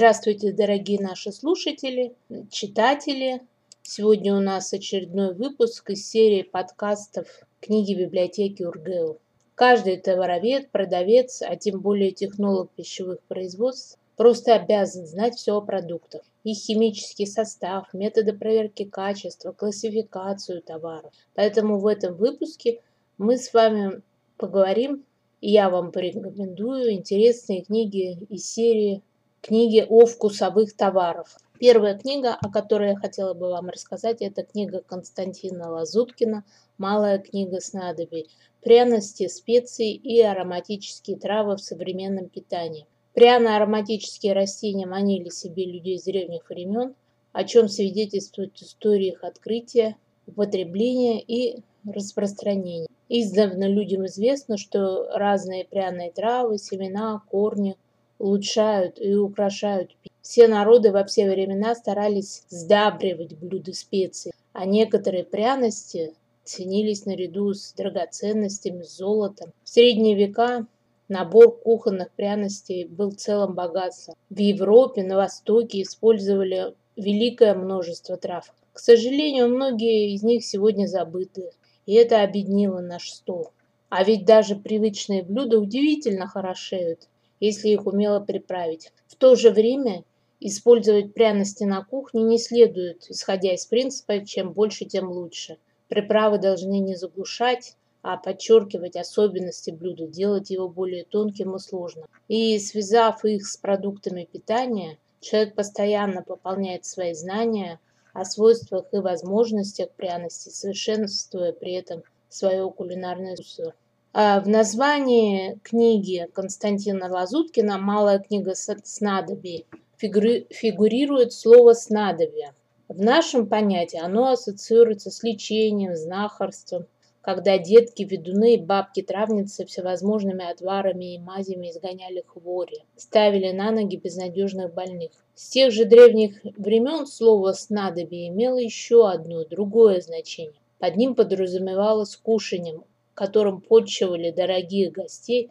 Здравствуйте, дорогие наши слушатели, читатели. Сегодня у нас очередной выпуск из серии подкастов книги библиотеки Ургео. Каждый товаровед, продавец, а тем более технолог пищевых производств, просто обязан знать все о продуктах. Их химический состав, методы проверки качества, классификацию товаров. Поэтому в этом выпуске мы с вами поговорим, и я вам порекомендую интересные книги из серии книги о вкусовых товарах. Первая книга, о которой я хотела бы вам рассказать, это книга Константина Лазуткина «Малая книга снадобий. Пряности, специи и ароматические травы в современном питании». Пряно-ароматические растения манили себе людей с древних времен, о чем свидетельствуют истории их открытия, употребления и распространения. Издавна людям известно, что разные пряные травы, семена, корни – улучшают и украшают. Все народы во все времена старались сдабривать блюда специй, а некоторые пряности ценились наряду с драгоценностями, золотом. В средние века набор кухонных пряностей был целым богатством. В Европе, на Востоке использовали великое множество трав. К сожалению, многие из них сегодня забыты, и это объединило наш стол. А ведь даже привычные блюда удивительно хорошеют, если их умело приправить. В то же время использовать пряности на кухне не следует, исходя из принципа «чем больше, тем лучше». Приправы должны не заглушать, а подчеркивать особенности блюда, делать его более тонким и сложным. И связав их с продуктами питания, человек постоянно пополняет свои знания о свойствах и возможностях пряностей, совершенствуя при этом свое кулинарное искусство. А, в названии книги Константина Лазуткина «Малая книга снадобий» фигурирует слово «снадобье». В нашем понятии оно ассоциируется с лечением, знахарством, когда детки, ведуны и бабки-травницы всевозможными отварами и мазями изгоняли хвори, ставили на ноги безнадежных больных. С тех же древних времен слово «снадобье» имело еще одно, другое значение. Под ним подразумевалось кушанием, которым почивали дорогих гостей,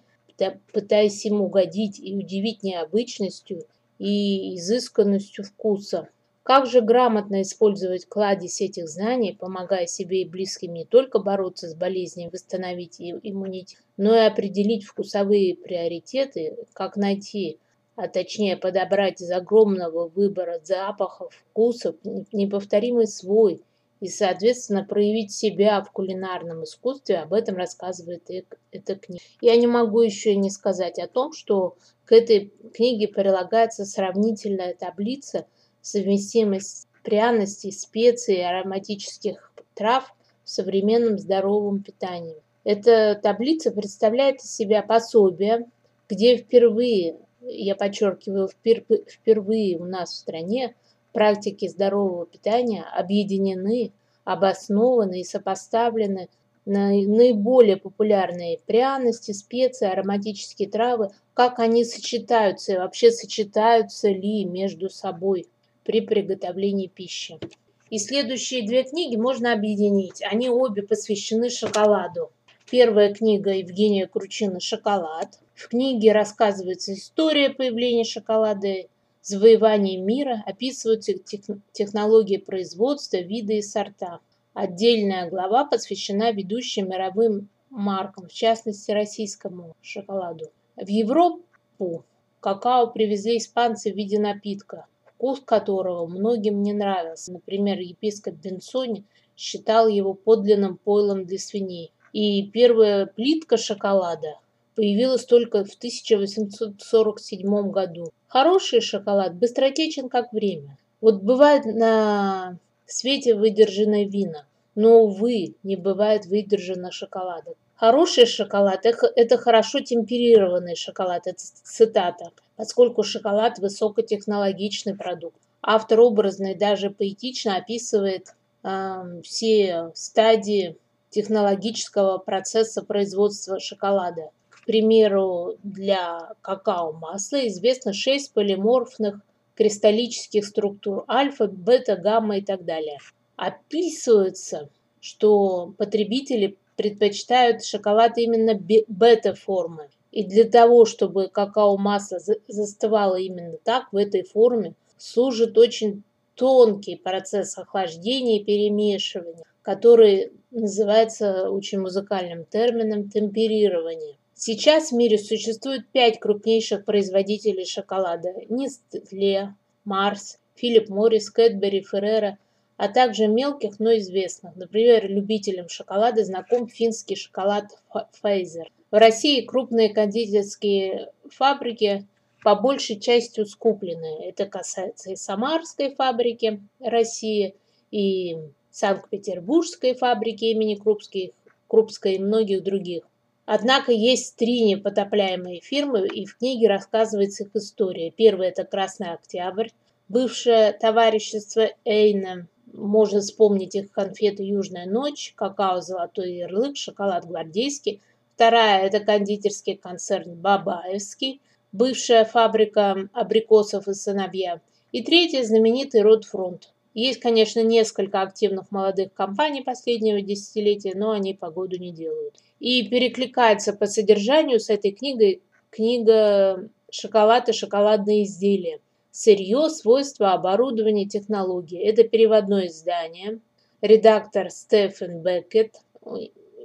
пытаясь им угодить и удивить необычностью и изысканностью вкуса. Как же грамотно использовать кладезь этих знаний, помогая себе и близким не только бороться с болезнью, восстановить иммунитет, но и определить вкусовые приоритеты, как найти, а точнее подобрать из огромного выбора запахов, вкусов неповторимый свой – и, соответственно, проявить себя в кулинарном искусстве, об этом рассказывает эта книга. Я не могу еще не сказать о том, что к этой книге прилагается сравнительная таблица совместимость пряностей, специй ароматических трав в современном здоровом питании. Эта таблица представляет из себя пособие, где впервые, я подчеркиваю, впервые у нас в стране Практики здорового питания объединены, обоснованы и сопоставлены на наиболее популярные пряности, специи, ароматические травы, как они сочетаются и вообще сочетаются ли между собой при приготовлении пищи. И следующие две книги можно объединить. Они обе посвящены шоколаду. Первая книга Евгения Кручина «Шоколад». В книге рассказывается история появления шоколада завоевании мира описываются технологии производства, виды и сорта. Отдельная глава посвящена ведущим мировым маркам, в частности российскому шоколаду. В Европу какао привезли испанцы в виде напитка, вкус которого многим не нравился. Например, епископ Бенсони считал его подлинным пойлом для свиней. И первая плитка шоколада появилась только в 1847 году. Хороший шоколад быстротечен как время. Вот бывает на свете выдержанное вина, но, увы, не бывает выдержанного шоколада. Хороший шоколад – это хорошо темперированный шоколад, это цитата, поскольку шоколад – высокотехнологичный продукт. Автор образно и даже поэтично описывает э, все стадии технологического процесса производства шоколада примеру, для какао-масла известно 6 полиморфных кристаллических структур альфа, бета, гамма и так далее. Описывается, что потребители предпочитают шоколад именно бета-формы. И для того, чтобы какао-масло застывало именно так, в этой форме, служит очень тонкий процесс охлаждения и перемешивания, который называется очень музыкальным термином темперирование. Сейчас в мире существует пять крупнейших производителей шоколада – Нестле, Марс, Филипп Моррис, Кэтбери, Феррера, а также мелких, но известных. Например, любителям шоколада знаком финский шоколад Фейзер. В России крупные кондитерские фабрики по большей части скуплены. Это касается и Самарской фабрики России, и Санкт-Петербургской фабрики имени Крупской, Крупской и многих других. Однако есть три непотопляемые фирмы, и в книге рассказывается их история. Первая – это «Красный Октябрь», бывшее товарищество Эйна, можно вспомнить их конфеты «Южная ночь», какао «Золотой ярлык», шоколад «Гвардейский». Вторая – это кондитерский концерн «Бабаевский», бывшая фабрика абрикосов и сыновья. И третья – знаменитый «Ротфронт». Есть, конечно, несколько активных молодых компаний последнего десятилетия, но они погоду не делают. И перекликается по содержанию с этой книгой книга «Шоколад и шоколадные изделия». Сырье, свойства, оборудование, технологии. Это переводное издание. Редактор Стефан Беккет.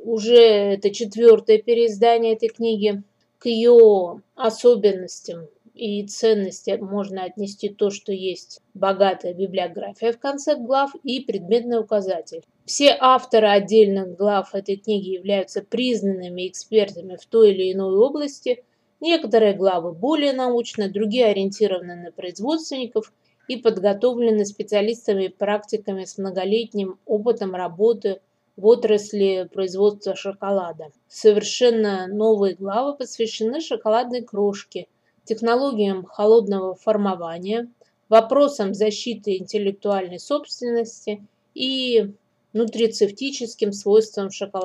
Уже это четвертое переиздание этой книги. К ее особенностям и ценности можно отнести то, что есть богатая библиография в конце глав и предметный указатель. Все авторы отдельных глав этой книги являются признанными экспертами в той или иной области. Некоторые главы более научны, другие ориентированы на производственников и подготовлены специалистами и практиками с многолетним опытом работы в отрасли производства шоколада. Совершенно новые главы посвящены шоколадной крошке – технологиям холодного формования, вопросам защиты интеллектуальной собственности и нутрицептическим свойствам шоколада.